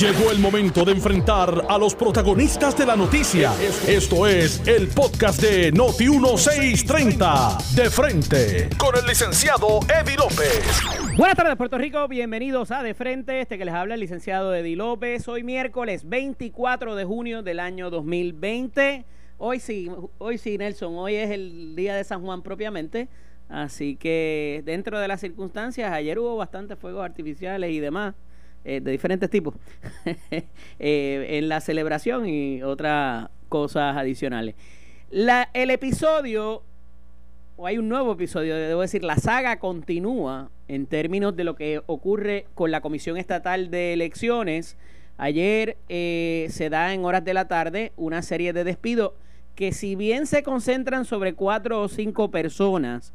Llegó el momento de enfrentar a los protagonistas de la noticia. Esto es el podcast de Noti 1630. De frente con el licenciado Eddie López. Buenas tardes, Puerto Rico. Bienvenidos a De Frente. Este que les habla el licenciado Eddie López. Hoy miércoles 24 de junio del año 2020. Hoy sí, hoy sí, Nelson. Hoy es el día de San Juan propiamente. Así que dentro de las circunstancias, ayer hubo bastantes fuegos artificiales y demás. Eh, de diferentes tipos eh, en la celebración y otras cosas adicionales. La, el episodio, o hay un nuevo episodio, debo decir, la saga continúa en términos de lo que ocurre con la Comisión Estatal de Elecciones. Ayer eh, se da en horas de la tarde una serie de despidos que si bien se concentran sobre cuatro o cinco personas,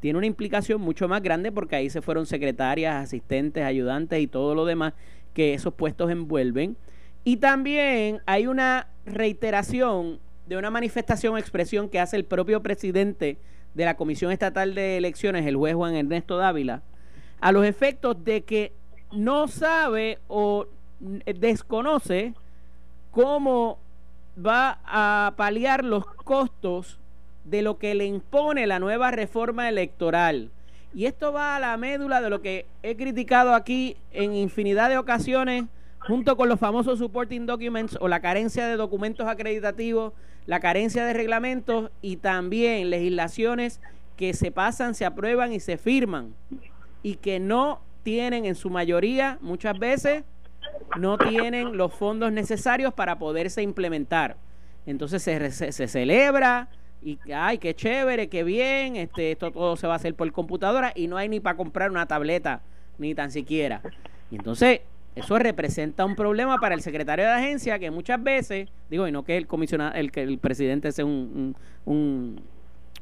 tiene una implicación mucho más grande porque ahí se fueron secretarias, asistentes, ayudantes y todo lo demás que esos puestos envuelven. Y también hay una reiteración de una manifestación expresión que hace el propio presidente de la Comisión Estatal de Elecciones, el juez Juan Ernesto Dávila, a los efectos de que no sabe o desconoce cómo va a paliar los costos de lo que le impone la nueva reforma electoral. Y esto va a la médula de lo que he criticado aquí en infinidad de ocasiones, junto con los famosos supporting documents o la carencia de documentos acreditativos, la carencia de reglamentos y también legislaciones que se pasan, se aprueban y se firman y que no tienen en su mayoría, muchas veces, no tienen los fondos necesarios para poderse implementar. Entonces se, se, se celebra, y ay, qué chévere, qué bien, este, esto todo se va a hacer por computadora y no hay ni para comprar una tableta, ni tan siquiera. Y entonces, eso representa un problema para el secretario de agencia que muchas veces, digo, y no que el comisionado, el que el presidente sea un, un,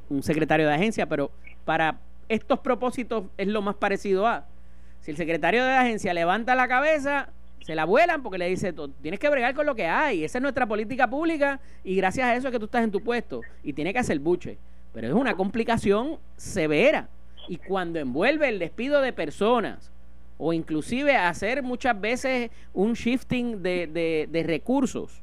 un secretario de agencia, pero para estos propósitos es lo más parecido a. Si el secretario de agencia levanta la cabeza, se la vuelan porque le dice, tienes que bregar con lo que hay, esa es nuestra política pública y gracias a eso es que tú estás en tu puesto y tiene que hacer buche. Pero es una complicación severa. Y cuando envuelve el despido de personas o inclusive hacer muchas veces un shifting de, de recursos,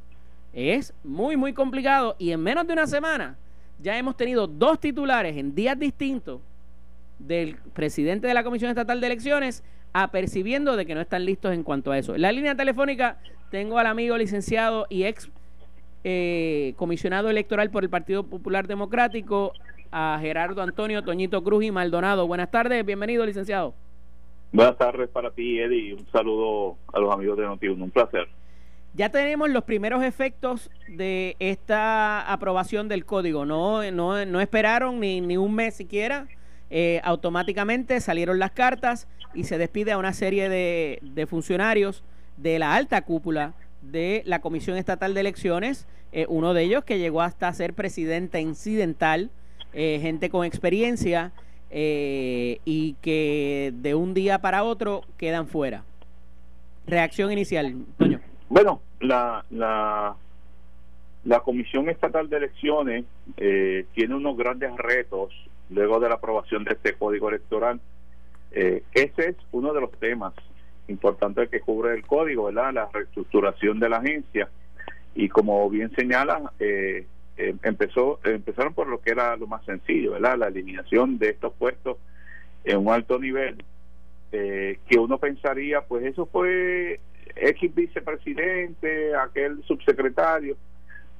es muy, muy complicado. Y en menos de una semana ya hemos tenido dos titulares en días distintos del presidente de la Comisión Estatal de Elecciones apercibiendo de que no están listos en cuanto a eso. En la línea telefónica tengo al amigo licenciado y ex eh, comisionado electoral por el Partido Popular Democrático, a Gerardo Antonio Toñito Cruz y Maldonado. Buenas tardes, bienvenido, licenciado. Buenas tardes para ti, Eddie. Un saludo a los amigos de noti Un placer. Ya tenemos los primeros efectos de esta aprobación del código. No, no, no esperaron ni, ni un mes siquiera eh, automáticamente salieron las cartas y se despide a una serie de, de, funcionarios de la alta cúpula de la Comisión Estatal de Elecciones, eh, uno de ellos que llegó hasta ser presidente incidental, eh, gente con experiencia eh, y que de un día para otro quedan fuera. Reacción inicial, Toño. Bueno, la, la, la Comisión Estatal de Elecciones tiene unos grandes retos luego de la aprobación de este código electoral. Eh, ese es uno de los temas importantes que cubre el código, ¿verdad? La reestructuración de la agencia. Y como bien señala, eh, eh, empezó empezaron por lo que era lo más sencillo, ¿verdad? La eliminación de estos puestos en un alto nivel, eh, que uno pensaría, pues eso fue X vicepresidente, aquel subsecretario.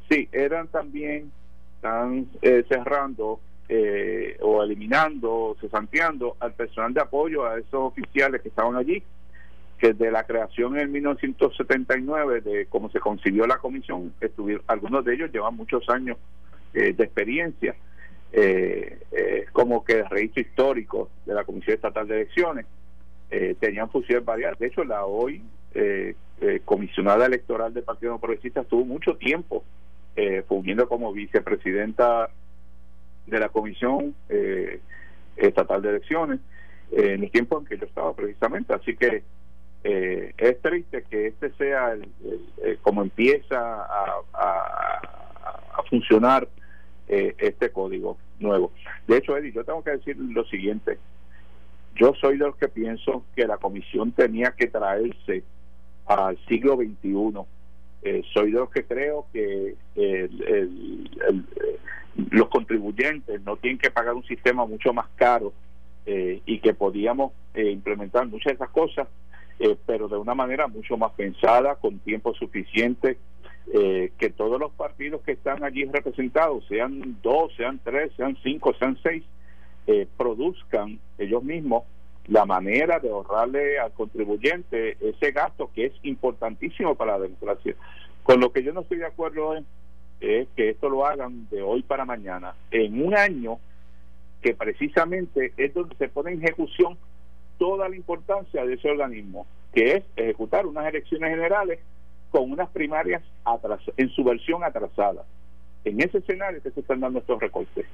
Sí, eran también, están eh, cerrando eh, o eliminando, cesanteando al personal de apoyo a esos oficiales que estaban allí, que de la creación en 1979, de cómo se consiguió la comisión, estuvieron, algunos de ellos llevan muchos años eh, de experiencia, eh, eh, como que el registro histórico de la Comisión Estatal de Elecciones, eh, tenían funciones variadas. De hecho, la hoy comisionada electoral del Partido Progresista estuvo mucho tiempo fungiendo como vicepresidenta de la Comisión eh, Estatal de Elecciones eh, en el tiempo en que yo estaba precisamente. Así que eh, es triste que este sea el, el como empieza a, a, a funcionar este código nuevo. De hecho, Eddie, yo tengo que decir lo siguiente. Yo soy de los que pienso que la comisión tenía que traerse al siglo XXI. Eh, soy de los que creo que los contribuyentes no tienen que pagar un sistema mucho más caro eh, y que podíamos eh, implementar muchas de esas cosas, pero de una manera mucho más pensada, con tiempo suficiente, que todos los partidos que están allí representados, sean dos, sean tres, sean cinco, sean seis, produzcan ellos mismos la manera de ahorrarle al contribuyente ese gasto que es importantísimo para la democracia. Con lo que yo no estoy de acuerdo es, que esto lo hagan de hoy para mañana, en un año que precisamente es donde se pone en ejecución toda la importancia de ese organismo, que es ejecutar unas elecciones generales con unas primarias en su versión atrasada. En ese escenario que se están dando estos recortes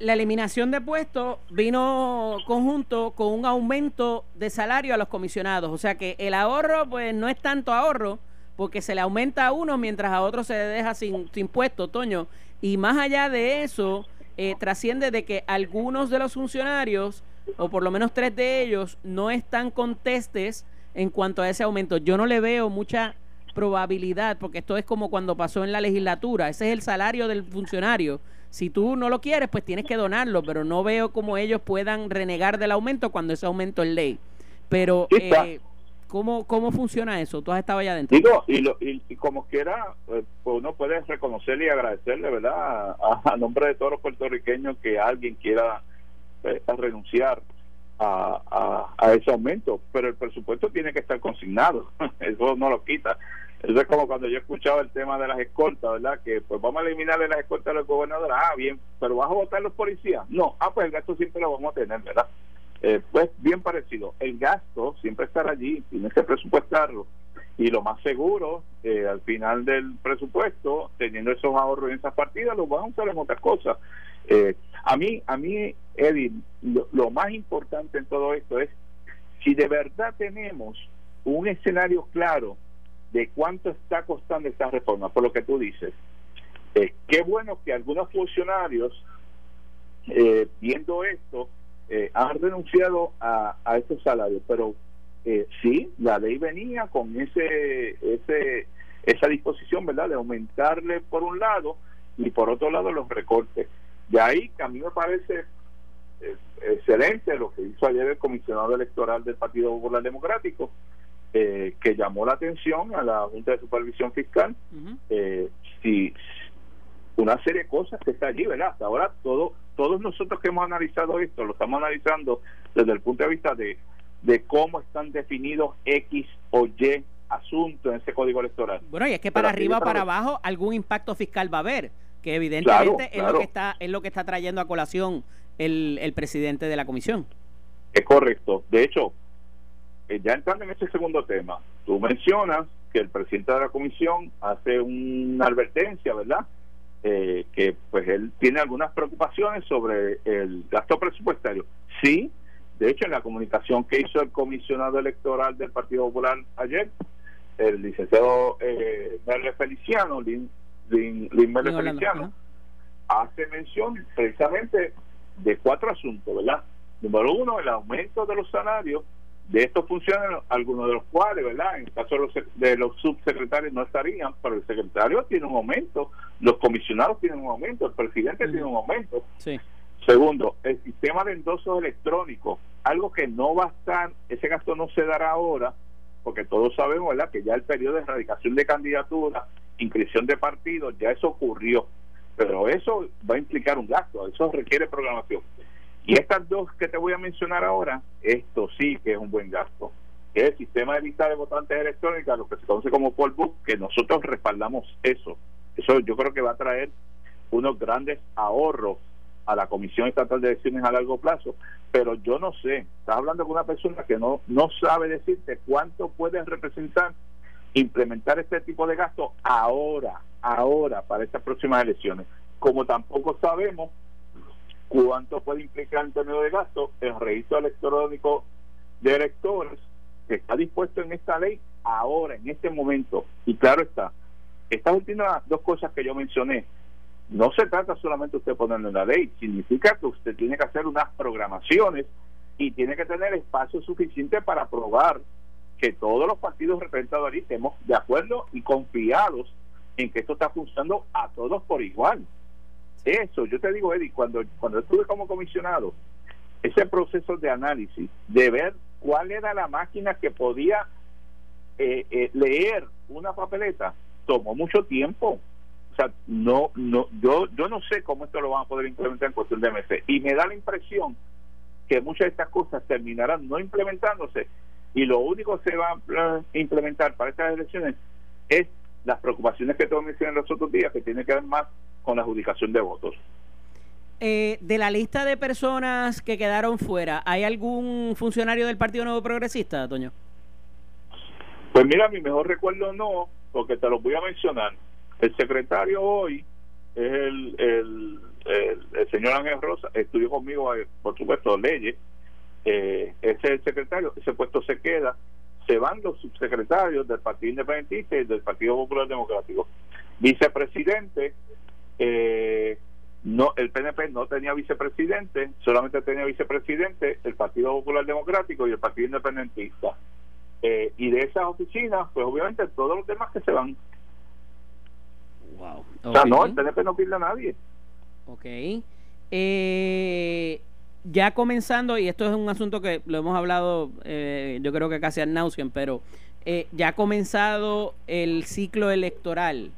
la eliminación de puestos vino conjunto con un aumento de salario a los comisionados. O sea que el ahorro, pues no es tanto ahorro, porque se le aumenta a uno mientras a otro se deja sin, sin puesto, Toño. Y más allá de eso, eh, trasciende de que algunos de los funcionarios, o por lo menos tres de ellos, no están contestes en cuanto a ese aumento. Yo no le veo mucha probabilidad, porque esto es como cuando pasó en la legislatura, ese es el salario del funcionario si tú no lo quieres, pues tienes que donarlo, pero no veo cómo ellos puedan renegar del aumento cuando ese aumento es ley. Pero, eh, ¿cómo, ¿cómo funciona eso? Tú has estado allá adentro. Digo, y, y, como quiera, eh, pues uno puede reconocerle y agradecerle, ¿verdad? A, nombre de todos los puertorriqueños que alguien quiera eh, renunciar a, a, a, ese aumento, pero el presupuesto tiene que estar consignado, eso no lo quita. Eso es como cuando yo escuchaba el tema de las escoltas, ¿verdad? Que pues vamos a eliminarle las escoltas a los gobernadores. Ah, bien, pero ¿vas a votar los policías? No, ah, pues el gasto siempre lo vamos a tener, ¿verdad? Eh, pues bien parecido. El gasto siempre estará allí, tienes que presupuestarlo. Y lo más seguro, eh, al final del presupuesto, teniendo esos ahorros en esas partidas, los vamos a usar en otras cosas. Eh, a mí, a mí, Eddie, lo más importante en todo esto es si de verdad tenemos un escenario claro de cuánto está costando esta reforma, por lo que tú dices. Eh, qué bueno que algunos funcionarios, eh, viendo esto, eh, han renunciado a, a estos salarios, pero eh, sí, la ley venía con ese, ese, esa disposición, ¿verdad?, de aumentarle por un lado y por otro lado los recortes. De ahí que a mí me parece excelente lo que hizo ayer el comisionado electoral del Partido Popular Democrático, eh, que llamó la atención a la Junta de Supervisión Fiscal. eh, si una serie de cosas que está allí, ¿verdad? Hasta ahora todo, todos nosotros que hemos analizado esto, lo estamos analizando desde el punto de vista de, de cómo están definidos X o Y asuntos en ese código electoral. Bueno, y es que para arriba o para abajo algún impacto fiscal va a haber, que evidentemente es lo que está es lo que está trayendo a colación el, el presidente de la comisión. Es correcto. De hecho, eh, ya entrando en ese segundo tema, tú mencionas que el presidente de la comisión hace una advertencia, ¿verdad? Eh, que pues él tiene algunas preocupaciones sobre el gasto presupuestario. Sí, de hecho en la comunicación que hizo el comisionado electoral del Partido Popular ayer, el licenciado eh, Merle Feliciano, Lin, Merle Feliciano, hace mención precisamente de cuatro asuntos, ¿verdad? Número uno, el aumento de los salarios de estos funcionarios, algunos de los cuales, ¿verdad? En el caso de los, de los subsecretarios no estarían, pero el secretario tiene un aumento, los comisionados tienen un aumento, el presidente tiene un aumento. Sí. Segundo, el sistema de endosos electrónicos, algo que no va a estar, ese gasto no se dará ahora, porque todos sabemos, ¿verdad?, que ya el periodo de erradicación de candidaturas, inscripción de partidos, ya eso ocurrió. Pero eso va a implicar un gasto, eso requiere programación. Y estas dos que te voy a mencionar ahora, esto sí que es un buen gasto. Es el sistema de lista de votantes electrónica, lo que se conoce como poll book, que nosotros respaldamos eso. Eso yo creo que va a traer unos grandes ahorros a la Comisión Estatal de Elecciones a largo plazo, pero yo no sé, estás hablando con una persona que no, no sabe decirte cuánto puede representar implementar este tipo de gasto ahora, ahora, para estas próximas elecciones. Como tampoco sabemos cuánto puede implicar en términos de gasto el registro electrónico de electores que está dispuesto en esta ley ahora, en este momento. Y claro está, estas últimas dos cosas que yo mencioné, no se trata solamente de usted ponerlo en la ley, significa que usted tiene que hacer unas programaciones y tiene que tener espacio suficiente para probar que todos los partidos representados ahí estemos de acuerdo y confiados en que esto está funcionando a todos por igual. Eso, yo te digo, Eddie, cuando, cuando estuve como comisionado, ese proceso de análisis, de ver cuál era la máquina que podía eh, eh, leer una papeleta, tomó mucho tiempo. O sea, no, no, yo, yo no sé cómo esto lo van a poder implementar en cuestión de meses. Y me da la impresión que muchas de estas cosas terminarán no implementándose y lo único que se va a implementar para estas elecciones es las preocupaciones que todos mencioné los otros días, que tiene que ver más con la adjudicación de votos. Eh, de la lista de personas que quedaron fuera, ¿hay algún funcionario del Partido Nuevo Progresista, Toño? Pues mira, mi mejor recuerdo no, porque te lo voy a mencionar. El secretario hoy es el, el, el, señor Ángel Rosa, estudió conmigo, eh, por supuesto, leyes. Eh, ese es el secretario, ese puesto se queda se van los subsecretarios del Partido Independentista y del Partido Popular Democrático. Vicepresidente, eh, no el PNP no tenía vicepresidente, solamente tenía vicepresidente el Partido Popular Democrático y el Partido Independentista. Eh, y de esas oficinas, pues obviamente todos los demás que se van. Wow. O sea, no, el PNP no pierde a nadie. Ok. Eh, ya comenzando, y esto es un asunto que lo hemos hablado, eh, yo creo que casi al nauseam, pero eh, ya ha comenzado el ciclo electoral,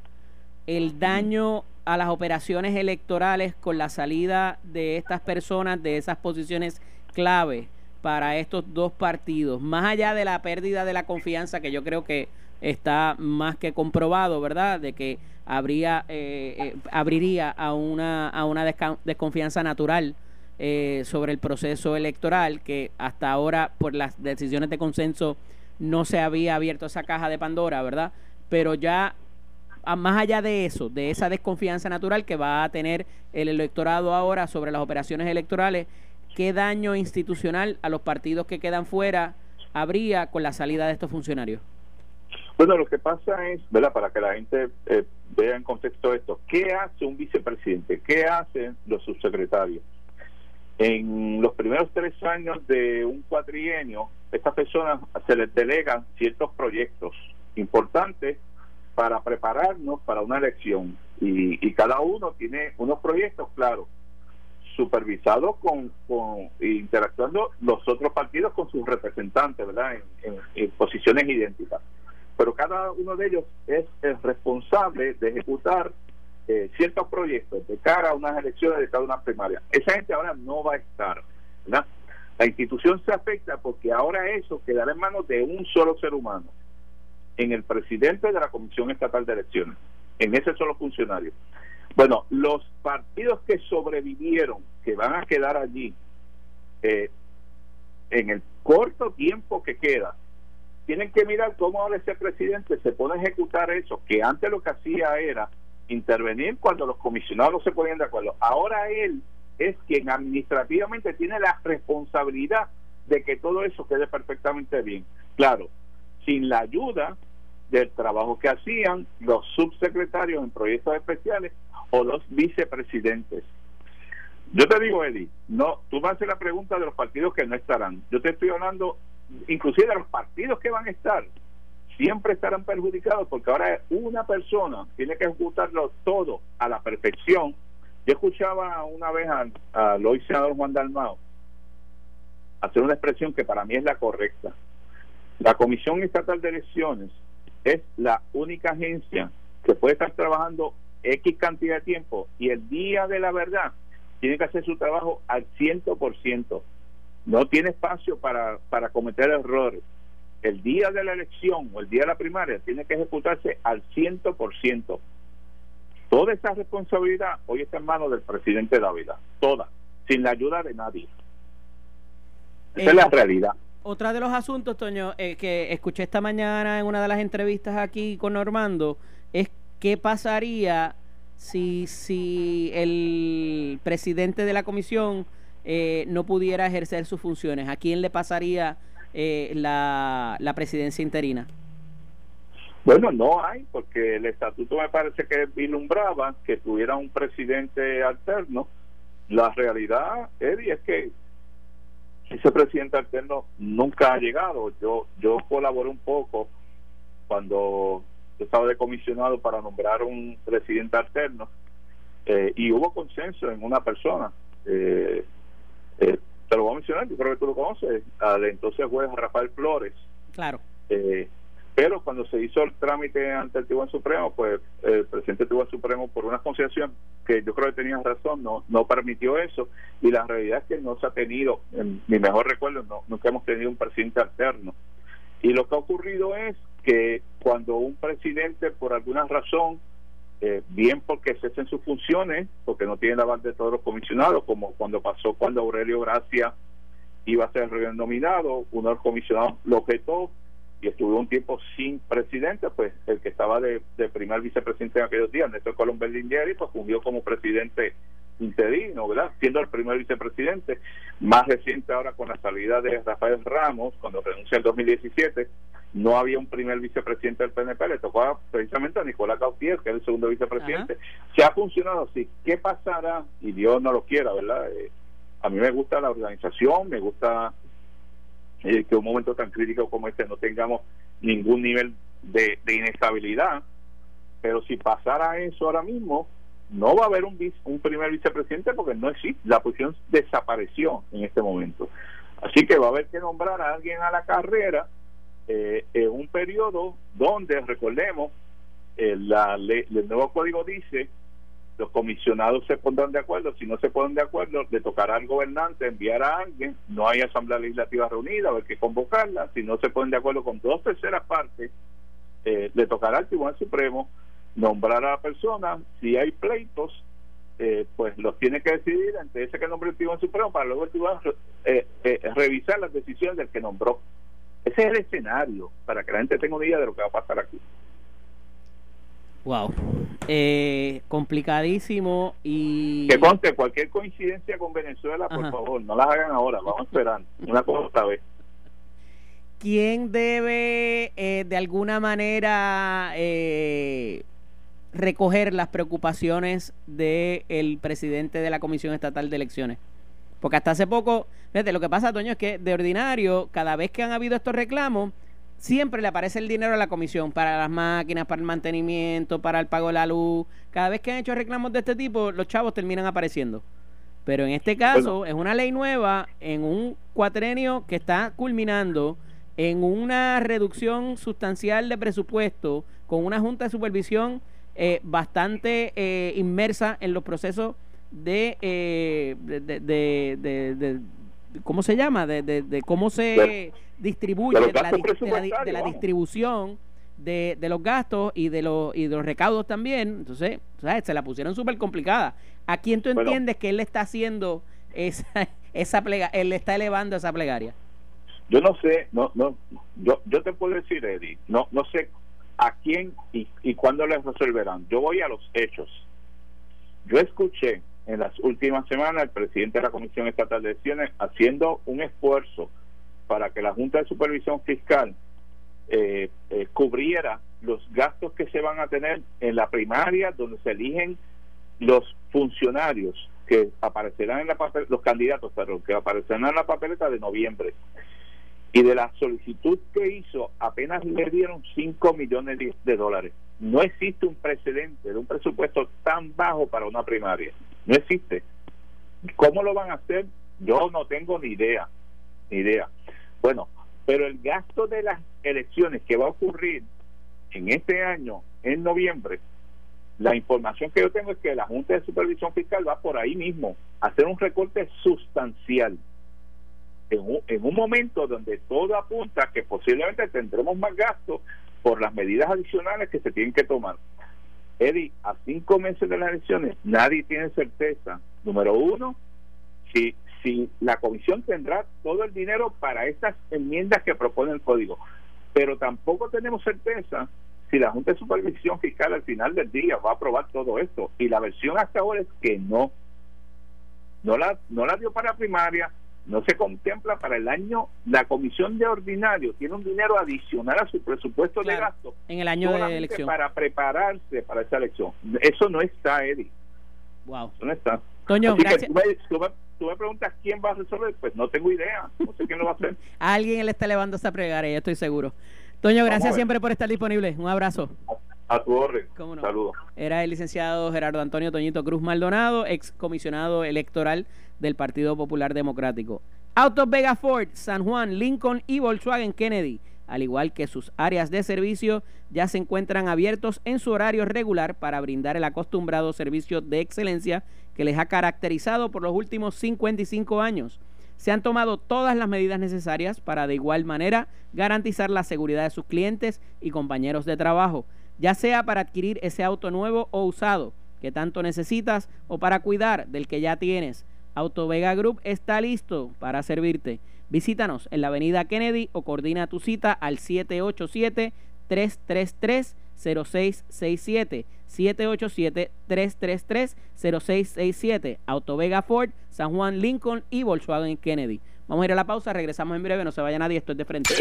el daño a las operaciones electorales con la salida de estas personas de esas posiciones clave para estos dos partidos, más allá de la pérdida de la confianza que yo creo que está más que comprobado, ¿verdad? De que habría eh, abriría a una a una desconfianza natural eh, sobre el proceso electoral, que hasta ahora por las decisiones de consenso no se había abierto esa caja de Pandora, ¿verdad? Pero ya más allá de eso, de esa desconfianza natural que va a tener el electorado ahora sobre las operaciones electorales, ¿qué daño institucional a los partidos que quedan fuera habría con la salida de estos funcionarios? Bueno, lo que pasa es, ¿verdad? Para que la gente eh, vea en contexto esto, ¿qué hace un vicepresidente? ¿Qué hacen los subsecretarios? En los primeros tres años de un cuatrienio, estas personas se les delegan ciertos proyectos importantes para prepararnos para una elección y, cada uno tiene unos proyectos, claro, supervisados con, con interactuando los otros partidos con sus representantes, ¿verdad? en posiciones idénticas. Pero cada uno de ellos es el responsable de ejecutar eh, ciertos proyectos de cara a unas elecciones de cada una primaria. Esa gente ahora no va a estar. ¿verdad? La institución se afecta porque ahora eso quedará en manos de un solo ser humano, en el presidente de la Comisión Estatal de Elecciones, en ese solo funcionario. Bueno, los partidos que sobrevivieron, que van a quedar allí, eh, en el corto tiempo que queda, tienen que mirar cómo ahora ese presidente se puede ejecutar eso, que antes lo que hacía era intervenir cuando los comisionados no se ponían de acuerdo. Ahora él es quien administrativamente tiene la responsabilidad de que todo eso quede perfectamente bien. Claro, sin la ayuda del trabajo que hacían los subsecretarios en proyectos especiales o los vicepresidentes. Yo te digo, Eddie, no, tú me haces la pregunta de los partidos que no estarán. Yo te estoy hablando inclusive de los partidos que van a estar siempre estarán perjudicados porque ahora una persona tiene que ejecutarlo todo a la perfección. Yo escuchaba una vez a, hoy senador Juan Dalmao hacer una expresión que para mí es la correcta. La Comisión Estatal de Elecciones es la única agencia que puede estar trabajando X cantidad de tiempo y el día de la verdad tiene que hacer su trabajo al 100%. No tiene espacio para, para cometer errores el día de la elección o el día de la primaria tiene que ejecutarse al 100%. Toda esa responsabilidad hoy está en manos del presidente Dávila, toda, sin la ayuda de nadie. Esa es la eh, realidad. Otra de los asuntos, Toño, eh, que escuché esta mañana en una de las entrevistas aquí con Normando, es qué pasaría si, si el presidente de la comisión eh, no pudiera ejercer sus funciones. ¿A quién le pasaría eh, la, la presidencia interina? Bueno, no hay, porque el estatuto me parece que vislumbraba que tuviera un presidente alterno. La realidad, Eddie, es que vicepresidente alterno nunca ha llegado. Yo yo colaboré un poco cuando estaba de comisionado para nombrar un presidente alterno eh, y hubo consenso en una persona. Eh, eh, te lo voy a mencionar, yo creo que tú lo conoces, al entonces juez Rafael Flores. Claro. Eh, pero cuando se hizo el trámite ante el Tribunal Supremo, pues el presidente del Tribunal Supremo, por una concesión que yo creo que tenía razón, no no permitió eso. Y la realidad es que no se ha tenido, en mi mejor recuerdo, no, nunca hemos tenido un presidente alterno. Y lo que ha ocurrido es que cuando un presidente, por alguna razón, eh, bien porque cesen sus funciones, porque no tiene la aval de todos los comisionados, como cuando pasó cuando Aurelio Gracia iba a ser renominado, uno de los comisionados lo objetó y estuvo un tiempo sin presidente, pues el que estaba de, primer vicepresidente en aquellos días, Néstor Colón Berlingeri, pues fungió como presidente interino, ¿verdad? Siendo el primer vicepresidente, más reciente ahora con la salida de Rafael Ramos, cuando renunció en 2017, no había un primer vicepresidente del PNP, le tocó precisamente a Nicolás Gautier, que es el segundo vicepresidente. Se ha funcionado así. ¿Qué pasará? Y Dios no lo quiera, ¿verdad? Eh, a mí me gusta la organización, me gusta eh, que un momento tan crítico como este no tengamos ningún nivel de, inestabilidad, pero si pasara eso ahora mismo, no va a haber un, primer vicepresidente porque no existe, la posición desapareció en este momento. Así que va a haber que nombrar a alguien a la carrera eh, en un periodo donde, recordemos, eh, la el nuevo código dice los comisionados se pondrán de acuerdo, si no se ponen de acuerdo, le tocará al gobernante enviar a alguien, no hay asamblea legislativa reunida, hay que convocarla, si no se ponen de acuerdo con dos terceras partes, eh, le tocará al Tribunal Supremo nombrar a la persona, si hay pleitos, eh, pues los tiene que decidir ante ese que nombre el Tribunal Supremo para luego el Tribunal eh, revisar las decisiones del que nombró. Ese es el escenario, para que la gente tenga una idea de lo que va a pasar aquí. Wow. Eh, complicadísimo y... Que conste, cualquier coincidencia con Venezuela, por favor, no las hagan ahora, vamos a esperar, una cosa vez. ¿Quién debe eh, de alguna manera eh, recoger las preocupaciones del presidente de la Comisión Estatal de Elecciones? Porque hasta hace poco, fíjate, lo que pasa, Toño, es que de ordinario, cada vez que han habido estos reclamos, siempre le aparece el dinero a la comisión para las máquinas, para el mantenimiento, para el pago de la luz. Cada vez que han hecho reclamos de este tipo, los chavos terminan apareciendo. Pero en este caso es una ley nueva en un cuatrenio que está culminando en una reducción sustancial de presupuesto con una junta de supervisión eh, bastante eh, inmersa en los procesos de, eh, de, de, de, ¿cómo se llama? De, de, cómo se distribuye, de, la, de la, distribución de, de, los gastos y de los, y de los recaudos también. Entonces, ¿sabes? se la pusieron súper complicada. ¿A quién tú entiendes que él le está haciendo esa, esa plega, él le está elevando esa plegaria? Yo no sé, no, no, yo, yo te puedo decir, Eddie, no, no sé a quién y, y cuándo les resolverán. Yo voy a los hechos. Yo escuché en las últimas semanas el presidente de la Comisión Estatal de Elecciones haciendo un esfuerzo para que la Junta de Supervisión Fiscal eh, eh, cubriera los gastos que se van a tener en la primaria donde se eligen los funcionarios que aparecerán en la papel, los candidatos perdón, que aparecerán en la papeleta de noviembre. Y de la solicitud que hizo apenas le dieron 5 millones de dólares. No existe un precedente de un presupuesto tan bajo para una primaria no existe ¿cómo lo van a hacer? yo no tengo ni idea ni idea bueno, pero el gasto de las elecciones que va a ocurrir en este año, en noviembre, la información que yo tengo es que la Junta de Supervisión Fiscal va por ahí mismo a hacer un recorte sustancial. En un, en un momento donde todo apunta que posiblemente tendremos más gastos por las medidas adicionales que se tienen que tomar. Eddie, a cinco meses de las elecciones, nadie tiene certeza, número uno, si si la comisión tendrá todo el dinero para estas enmiendas que propone el código, pero tampoco tenemos certeza si la Junta de Supervisión Fiscal al final del día va a aprobar todo esto. Y la versión hasta ahora es que no. No la, no la dio para primaria, no se contempla para el año. La comisión de ordinario tiene un dinero adicional a su presupuesto de gasto. En el año de elección. Para prepararse para esa elección. Eso no está, Eddie. Wow. Eso no está. Toño, gracias tú me preguntas quién va a resolver, pues no tengo idea, no sé quién lo va a hacer. Alguien le está elevando esa plegaria, estoy seguro. Toño, gracias siempre por estar disponible. Un abrazo. A, tu orden. Saludos. Era el licenciado Gerardo Antonio Toñito Cruz Maldonado, ex comisionado electoral del Partido Popular Democrático. Autos Vega Ford, San Juan, Lincoln y Volkswagen Kennedy al igual que sus áreas de servicio, ya se encuentran abiertos en su horario regular para brindar el acostumbrado servicio de excelencia que les ha caracterizado por los últimos 55 años. Se han tomado todas las medidas necesarias para de igual manera garantizar la seguridad de sus clientes y compañeros de trabajo, ya sea para adquirir ese auto nuevo o usado que tanto necesitas o para cuidar del que ya tienes. Autovega Group está listo para servirte. Visítanos en la avenida Kennedy o coordina tu cita al 787-333-0667. 787-333-0667. Autovega Ford, San Juan Lincoln y Volkswagen Kennedy. Vamos a ir a la pausa, regresamos en breve, no se vaya nadie, esto es de frente.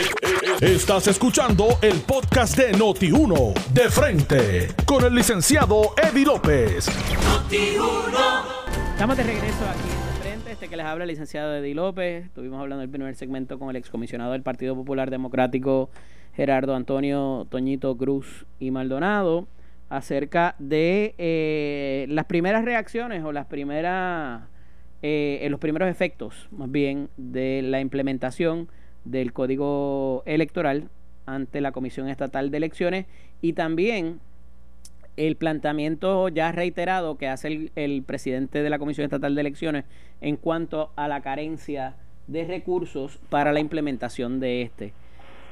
Estás escuchando el podcast de Noti1, de frente, con el licenciado Eddie López. Estamos de regreso aquí este que les habla el licenciado Eddie López. Estuvimos hablando del primer segmento con el excomisionado del Partido Popular Democrático Gerardo Antonio Toñito Cruz y Maldonado acerca de eh, las primeras reacciones o las primeras eh, los primeros efectos más bien de la implementación del código electoral ante la Comisión Estatal de Elecciones y también el planteamiento ya reiterado que hace el, presidente de la Comisión Estatal de Elecciones en cuanto a la carencia de recursos para la implementación de este.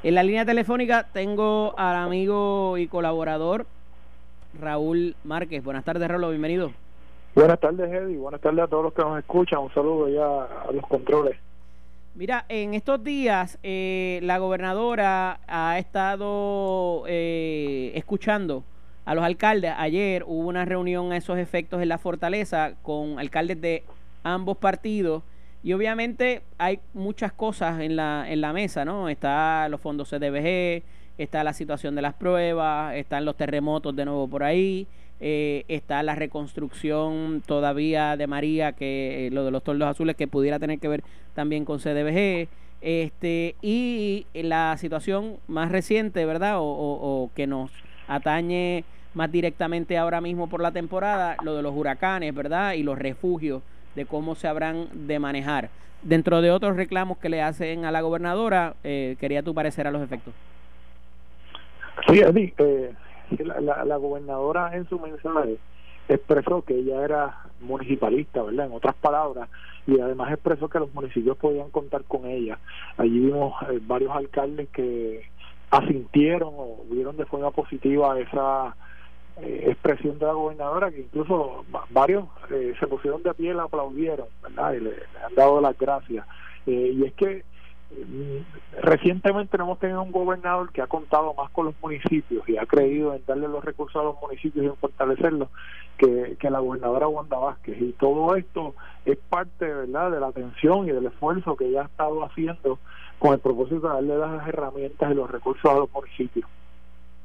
En la línea telefónica tengo al amigo y colaborador Raúl Márquez. Buenas tardes, Raúl, bienvenido. Buenas tardes, Eddie. Buenas tardes a todos los que nos escuchan. Un saludo ya a los controles. Mira, en estos días eh, la gobernadora ha estado eh, escuchando a los alcaldes. Ayer hubo una reunión a esos efectos en la fortaleza con alcaldes de ambos partidos y obviamente hay muchas cosas en la, en la mesa, ¿no? Está los fondos CDBG, está la situación de las pruebas, están los terremotos de nuevo por ahí, eh, está la reconstrucción todavía de María, que eh, lo de los toldos azules que pudiera tener que ver también con CDBG, este y la situación más reciente, ¿verdad? o que nos atañe más directamente ahora mismo por la temporada, lo de los huracanes, ¿verdad? Y los refugios, de cómo se habrán de manejar. Dentro de otros reclamos que le hacen a la gobernadora, eh, quería tu parecer a los efectos. Sí, la, la, gobernadora en su mensaje expresó que ella era municipalista, ¿verdad? En otras palabras, y además expresó que los municipios podían contar con ella. Allí vimos eh, varios alcaldes que asintieron o vieron de forma positiva esa eh, expresión de la gobernadora que incluso varios eh, se pusieron de pie y la aplaudieron, ¿verdad? Y le, han dado las gracias. Eh, y es que recientemente hemos tenido un gobernador que ha contado más con los municipios y ha creído en darle los recursos a los municipios y en fortalecerlos que, que la gobernadora Wanda Vázquez. Y todo esto es parte, ¿verdad?, de la atención y del esfuerzo que ella ha estado haciendo con el propósito de darle las herramientas y los recursos a los municipios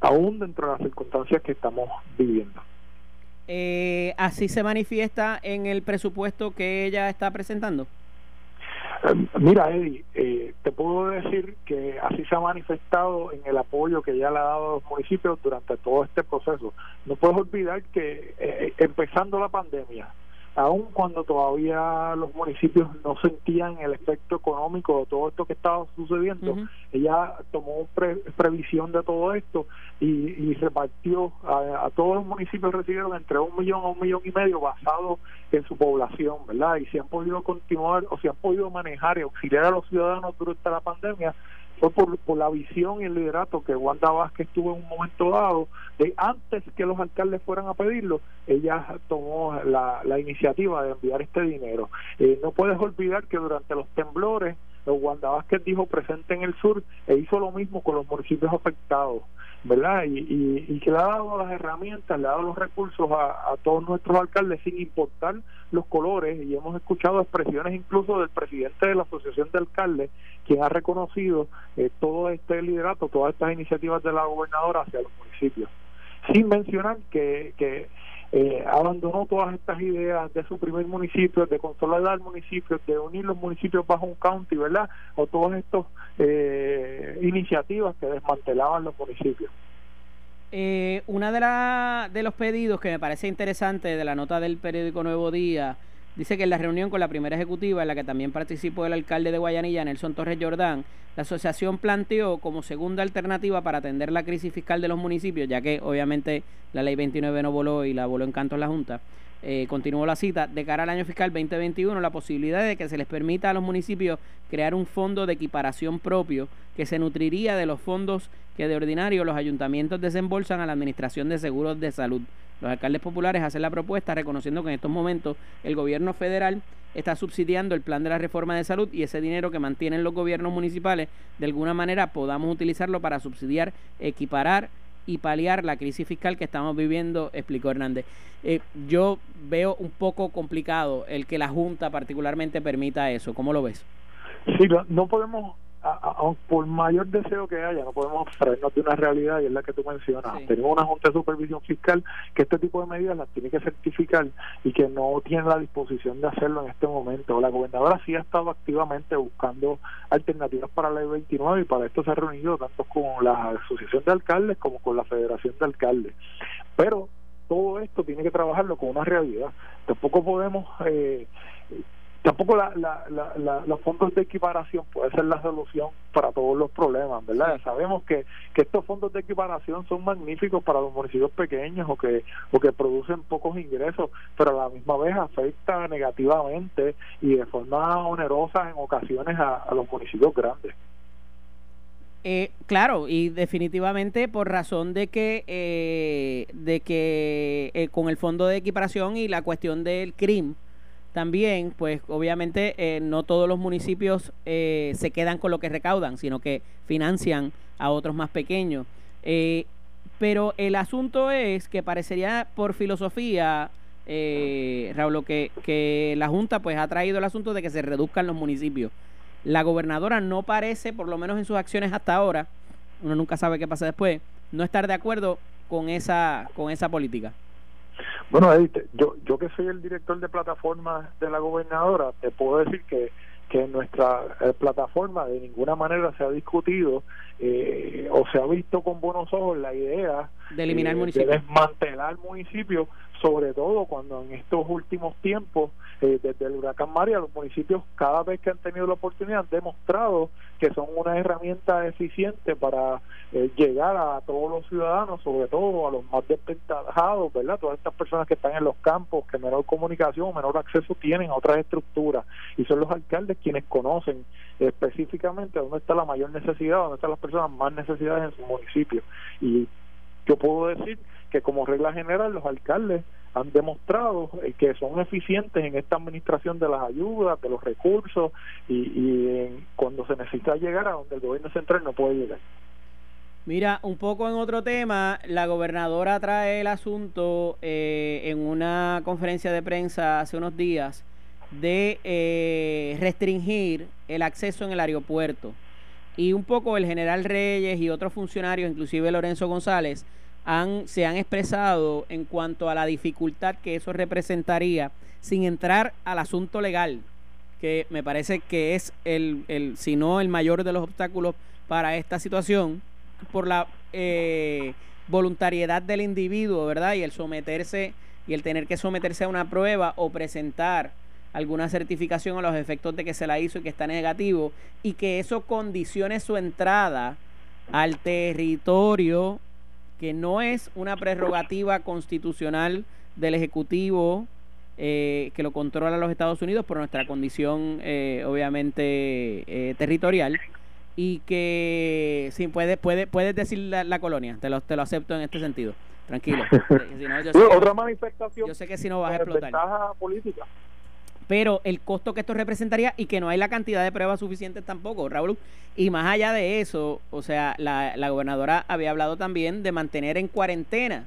aún dentro de las circunstancias que estamos viviendo. Eh, ¿Así se manifiesta en el presupuesto que ella está presentando? Eh, mira, Eddie, eh, te puedo decir que así se ha manifestado en el apoyo que ella le ha dado los municipios durante todo este proceso. No puedes olvidar que empezando la pandemia, aun cuando todavía los municipios no sentían el efecto económico de todo esto que estaba sucediendo, ella tomó previsión de todo esto y, repartió a, todos los municipios recibieron entre un millón a un millón y medio basado en su población, ¿verdad? Y si han podido continuar o si han podido manejar y auxiliar a los ciudadanos durante la pandemia, fue por, por, la visión y el liderato que Wanda Vázquez tuvo en un momento dado, de antes que los alcaldes fueran a pedirlo, ella tomó la, la iniciativa de enviar este dinero. Eh, no puedes olvidar que durante los temblores, Wanda Vázquez dijo presente en el sur e hizo lo mismo con los municipios afectados. ¿verdad? Y, y, que le ha dado las herramientas, le ha dado los recursos a, todos nuestros alcaldes sin importar los colores y hemos escuchado expresiones incluso del presidente de la Asociación de Alcaldes quien ha reconocido eh, todo este liderato, todas estas iniciativas de la gobernadora hacia los municipios. Sin mencionar que, que eh, abandonó todas estas ideas de suprimir municipios, de consolidar municipios, de unir los municipios bajo un county, ¿verdad? O todas estas eh, iniciativas que desmantelaban los municipios. Eh, una de, la, de los pedidos que me parece interesante de la nota del periódico Nuevo Día Dice que en la reunión con la primera ejecutiva, en la que también participó el alcalde de Guayanilla, Nelson Torres Jordán, la asociación planteó como segunda alternativa para atender la crisis fiscal de los municipios, ya que obviamente la ley 29 no voló y la voló en canto la Junta, eh, continuó la cita, de cara al año fiscal 2021, la posibilidad de que se les permita a los municipios crear un fondo de equiparación propio que se nutriría de los fondos que de ordinario los ayuntamientos desembolsan a la Administración de Seguros de Salud. Los alcaldes populares hacen la propuesta reconociendo que en estos momentos el gobierno federal está subsidiando el plan de la reforma de salud y ese dinero que mantienen los gobiernos municipales de alguna manera podamos utilizarlo para subsidiar, equiparar y paliar la crisis fiscal que estamos viviendo, explicó Hernández. Eh, yo veo un poco complicado el que la Junta particularmente permita eso. ¿Cómo lo ves? Sí, no podemos por mayor deseo que haya, no podemos abstraernos de una realidad y es la que tú mencionas. Tenemos una Junta de Supervisión Fiscal que este tipo de medidas las tiene que certificar y que no tiene la disposición de hacerlo en este momento. La gobernadora sí ha estado activamente buscando alternativas para la ley 29 y para esto se ha reunido tanto con la Asociación de Alcaldes como con la Federación de Alcaldes. Pero todo esto tiene que trabajarlo con una realidad. Tampoco podemos eh, tampoco la, la, los fondos de equiparación puede ser la solución para todos los problemas, ¿verdad? Sabemos que, que estos fondos de equiparación son magníficos para los municipios pequeños o que, o que producen pocos ingresos, pero a la misma vez afecta negativamente y de forma onerosa en ocasiones a, los municipios grandes. Eh, claro, y definitivamente por razón de que eh, de que eh, con el fondo de equiparación y la cuestión del CRIM, también, pues obviamente eh, no todos los municipios eh, se quedan con lo que recaudan, sino que financian a otros más pequeños. Eh, pero el asunto es que parecería por filosofía, Raúl, que, que la Junta pues ha traído el asunto de que se reduzcan los municipios. La gobernadora no parece, por lo menos en sus acciones hasta ahora, uno nunca sabe qué pasa después, no estar de acuerdo con esa, con esa política. Bueno, Edith, yo, yo que soy el director de plataforma de la gobernadora, te puedo decir que que en nuestra eh, plataforma de ninguna manera se ha discutido eh, o se ha visto con buenos ojos la idea de eliminar eh, de desmantelar municipios sobre todo cuando en estos últimos tiempos, eh, desde el huracán María, los municipios cada vez que han tenido la oportunidad han demostrado que son una herramienta eficiente para eh, llegar a todos los ciudadanos, sobre todo a los más desventajados, ¿verdad? Todas estas personas que están en los campos, que menor comunicación, menor acceso tienen a otras estructuras, y son los alcaldes quienes conocen específicamente dónde está la mayor necesidad, dónde están las personas más necesidades en su municipio. Y yo puedo decir que como regla general los alcaldes han demostrado eh, que son eficientes en esta administración de las ayudas, de los recursos y, cuando se necesita llegar a donde el gobierno central no puede llegar. Mira, un poco en otro tema, la gobernadora trae el asunto eh, en una conferencia de prensa hace unos días de eh, restringir el acceso en el aeropuerto. Y un poco el general Reyes y otros funcionarios, inclusive Lorenzo González, han, se han expresado en cuanto a la dificultad que eso representaría sin entrar al asunto legal, que me parece que es el, el si no el mayor de los obstáculos para esta situación, por la eh, voluntariedad del individuo, ¿verdad? Y el someterse y el tener que someterse a una prueba o presentar alguna certificación a los efectos de que se la hizo y que está negativo y que eso condicione su entrada al territorio que no es una prerrogativa constitucional del Ejecutivo eh, que lo controla los Estados Unidos por nuestra condición eh, obviamente eh, territorial y que sí puede puede puedes decir la, colonia. Te lo, te lo acepto en este sentido. Tranquilo. Otra manifestación yo sé que si no vas a explotar. política pero el costo que esto representaría y que no hay la cantidad de pruebas suficientes tampoco, Raúl. Y más allá de eso, o sea, la, la gobernadora había hablado también de mantener en cuarentena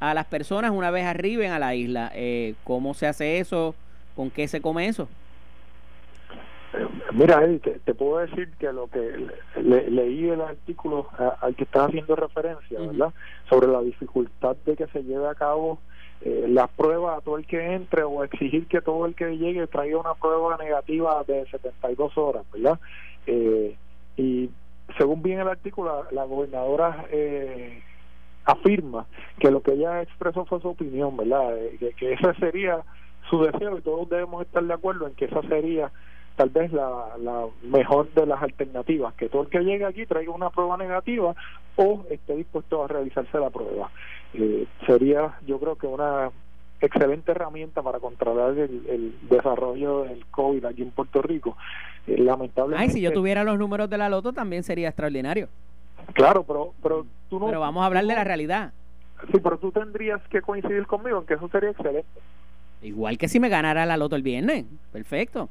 a las personas una vez arriben a la isla. Eh, ¿Cómo se hace eso? ¿Con qué se come eso? Mira, te, puedo decir que lo que leí el artículo al que estás haciendo referencia, ¿verdad? Sobre la dificultad de que se lleve a cabo eh, las pruebas a todo el que entre o exigir que todo el que llegue traiga una prueba negativa de 72 horas, ¿verdad? Eh, y según bien el artículo, la, gobernadora eh, afirma que lo que ella expresó fue su opinión, ¿verdad? Eh, que, que ese sería su deseo y todos debemos estar de acuerdo en que esa sería tal vez la, la mejor de las alternativas, que todo el que llegue aquí traiga una prueba negativa o esté dispuesto a realizarse la prueba. Eh, sería yo creo que una excelente herramienta para controlar el, desarrollo del COVID aquí en Puerto Rico. Eh, lamentablemente. Ay, si yo tuviera los números de la loto también sería extraordinario. Claro, pero, pero tú no. Pero vamos a hablar de la realidad. Sí, pero tú tendrías que coincidir conmigo en que eso sería excelente. Igual que si me ganara la loto el viernes. Perfecto.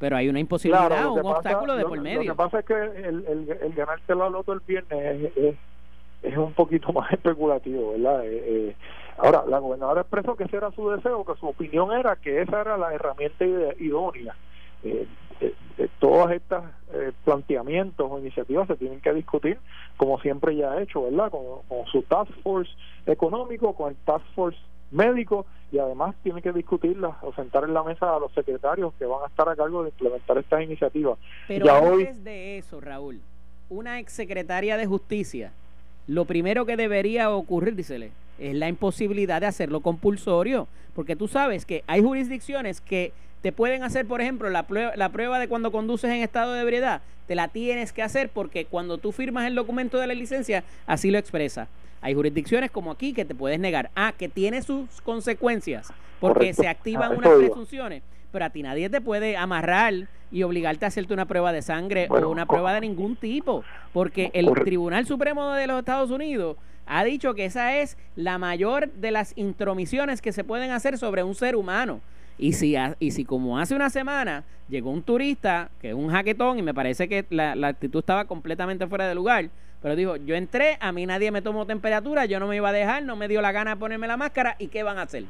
Pero hay una imposibilidad o un obstáculo de por medio. Lo que pasa es que el, el, el ganarse la loto el viernes es, es, un poquito más especulativo, ¿verdad? Eh, eh, ahora, la gobernadora expresó que ese era su deseo, que su opinión era que esa era la herramienta idónea. Eh, todos estos planteamientos o iniciativas se tienen que discutir, como siempre ya ha hecho, ¿verdad? Con, con su task force económico, con el task force médico y además tiene que discutirlas o sentar en la mesa a los secretarios que van a estar a cargo de implementar estas iniciativas. Pero antes de eso, Raúl, una exsecretaria de justicia, lo primero que debería ocurrir, dícele, es la imposibilidad de hacerlo compulsorio, porque tú sabes que hay jurisdicciones que te pueden hacer, por ejemplo, la prueba, la prueba de cuando conduces en estado de ebriedad, te la tienes que hacer porque cuando tú firmas el documento de la licencia, así lo expresa. Hay jurisdicciones como aquí que te puedes negar. Ah, que tiene sus consecuencias porque se activan unas presunciones. Pero a ti nadie te puede amarrar y obligarte a hacerte una prueba de sangre o una prueba de ningún tipo. Porque el Tribunal Supremo de los Estados Unidos ha dicho que esa es la mayor de las intromisiones que se pueden hacer sobre un ser humano. Y si, y si como hace una semana llegó un turista, que es un jaquetón, y me parece que la, la actitud estaba completamente fuera de lugar, pero dijo, yo entré, a mí nadie me tomó temperatura, yo no me iba a dejar, no me dio la gana de ponerme la máscara, ¿y qué van a hacer?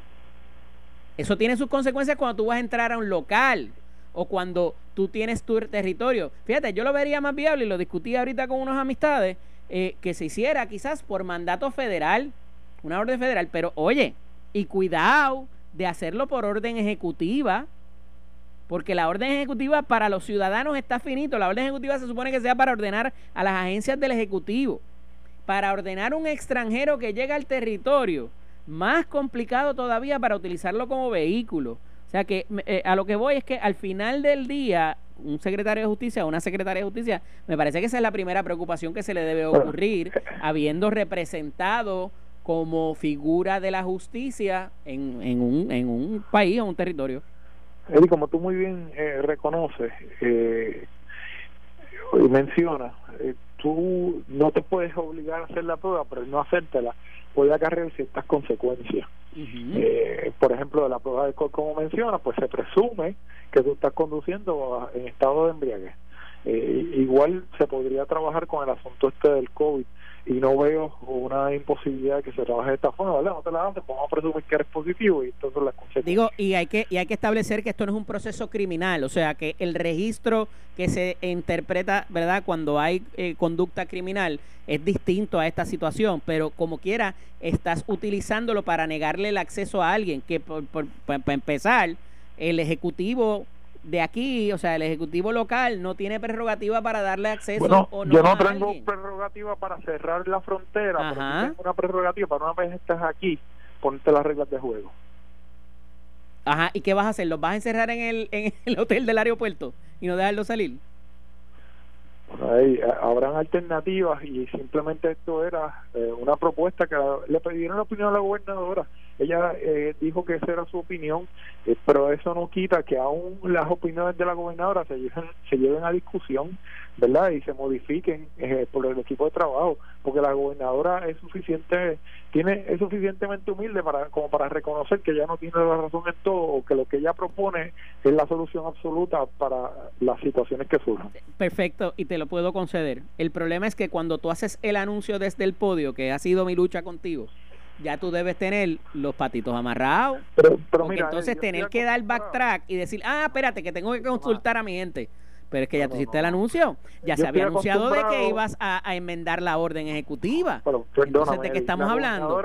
Eso tiene sus consecuencias cuando tú vas a entrar a un local o cuando tú tienes tu territorio. Fíjate, yo lo vería más viable y lo discutí ahorita con unos amistades, eh, que se hiciera quizás por mandato federal, una orden federal, pero oye, y cuidado de hacerlo por orden ejecutiva, porque la orden ejecutiva para los ciudadanos está finito. La orden ejecutiva se supone que sea para ordenar a las agencias del Ejecutivo. Para ordenar un extranjero que llega al territorio, más complicado todavía para utilizarlo como vehículo. O sea que eh, a lo que voy es que al final del día, un secretario de justicia o una secretaria de justicia, me parece que esa es la primera preocupación que se le debe ocurrir, habiendo representado como figura de la justicia en, en, un, en un país o un territorio. Eddie, como tú muy bien eh, reconoces eh, y mencionas, eh, tú no te puedes obligar a hacer la prueba, pero no hacértela puede acarrear ciertas consecuencias. eh, por ejemplo, de la prueba de alcohol, como mencionas, pues se presume que tú estás conduciendo en estado de embriaguez. Eh, igual se podría trabajar con el asunto este del COVID y no veo una imposibilidad de que se trabaje de esta forma, ¿verdad? No te la dan, vamos a presumir que eres positivo y entonces las consecuencias. Digo, y hay que y hay que establecer que esto no es un proceso criminal, o sea, que el registro que se interpreta, ¿verdad? Cuando hay eh, conducta criminal es distinto a esta situación, pero como quiera estás utilizándolo para negarle el acceso a alguien que por, por, para empezar el ejecutivo de aquí, o sea, el ejecutivo local no tiene prerrogativa para darle acceso o no. Yo no tengo prerrogativa para cerrar la frontera, pero tengo una prerrogativa para una vez estás aquí, ponerte las reglas de juego. Ajá, ¿y qué vas a hacer? ¿Los vas a encerrar en el, en el hotel del aeropuerto y no dejarlos salir? Ahí, habrán alternativas y simplemente esto era eh, una propuesta que le pidieron la opinión a la gobernadora. Ella eh, dijo que esa era su opinión, eh, pero eso no quita que aún las opiniones de la gobernadora se lleven, se lleven a discusión, ¿verdad? Y se modifiquen eh, por el equipo de trabajo, porque la gobernadora es suficiente, tiene es suficientemente humilde para como para reconocer que ella no tiene la razón en todo o que lo que ella propone es la solución absoluta para las situaciones que surjan. Perfecto, y te lo puedo conceder. El problema es que cuando tú haces el anuncio desde el podio, que ha sido mi lucha contigo, ya tú debes tener los patitos amarrados. Pero, pero entonces tener que dar backtrack y decir, ah, espérate, que tengo que consultar a mi gente. Pero es que ya tú hiciste el anuncio. Ya se había anunciado de que ibas a, enmendar la orden ejecutiva. Pero, entonces, ¿de qué estamos hablando?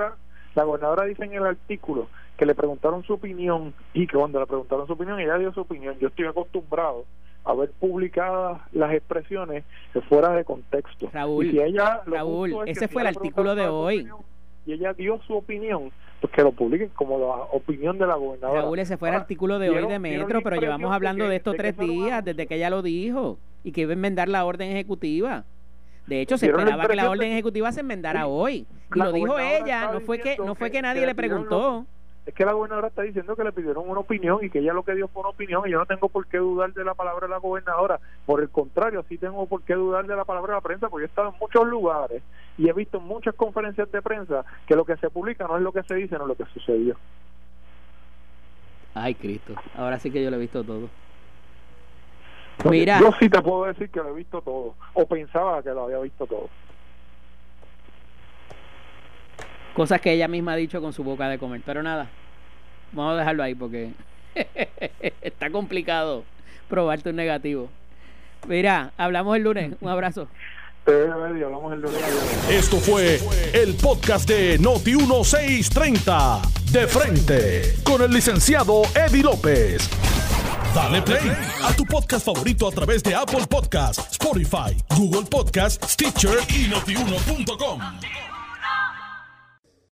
La gobernadora dice en el artículo que le preguntaron su opinión y que cuando le preguntaron su opinión ella dio su opinión. Yo estoy acostumbrado a ver publicadas las expresiones fuera de contexto. Raúl, ella, Raúl ese fue el artículo de hoy. y ella dio su opinión, pues que lo publiquen como la opinión de la gobernadora. Raúl, ese fue el artículo de hoy de Metro, pero llevamos hablando de esto tres días desde que ella lo dijo y que iba a enmendar la orden ejecutiva. De hecho, se esperaba que la orden ejecutiva se enmendara hoy. Y lo dijo ella, no fue que no fue que nadie le preguntó es que la gobernadora está diciendo que le pidieron una opinión y que ella lo que dio fue una opinión y yo no tengo por qué dudar de la palabra de la gobernadora. Por el contrario, sí tengo por qué dudar de la palabra de la prensa porque he estado en muchos lugares y he visto muchas conferencias de prensa que lo que se publica no es lo que se dice, no es lo que sucedió. Ay, Cristo. Ahora sí que yo lo he visto todo. Mira. Yo sí te puedo decir que lo he visto todo. O pensaba que lo había visto todo. Cosas que ella misma ha dicho con su boca de comer. Pero nada, vamos a dejarlo ahí porque está complicado probarte un negativo. Mira, hablamos el lunes. Un abrazo. Esto fue el podcast de Noti 1630 de frente con el licenciado Eddie López. Dale play a tu podcast favorito a través de Apple Podcasts, Spotify, Google Podcasts, Stitcher y notiuno.com.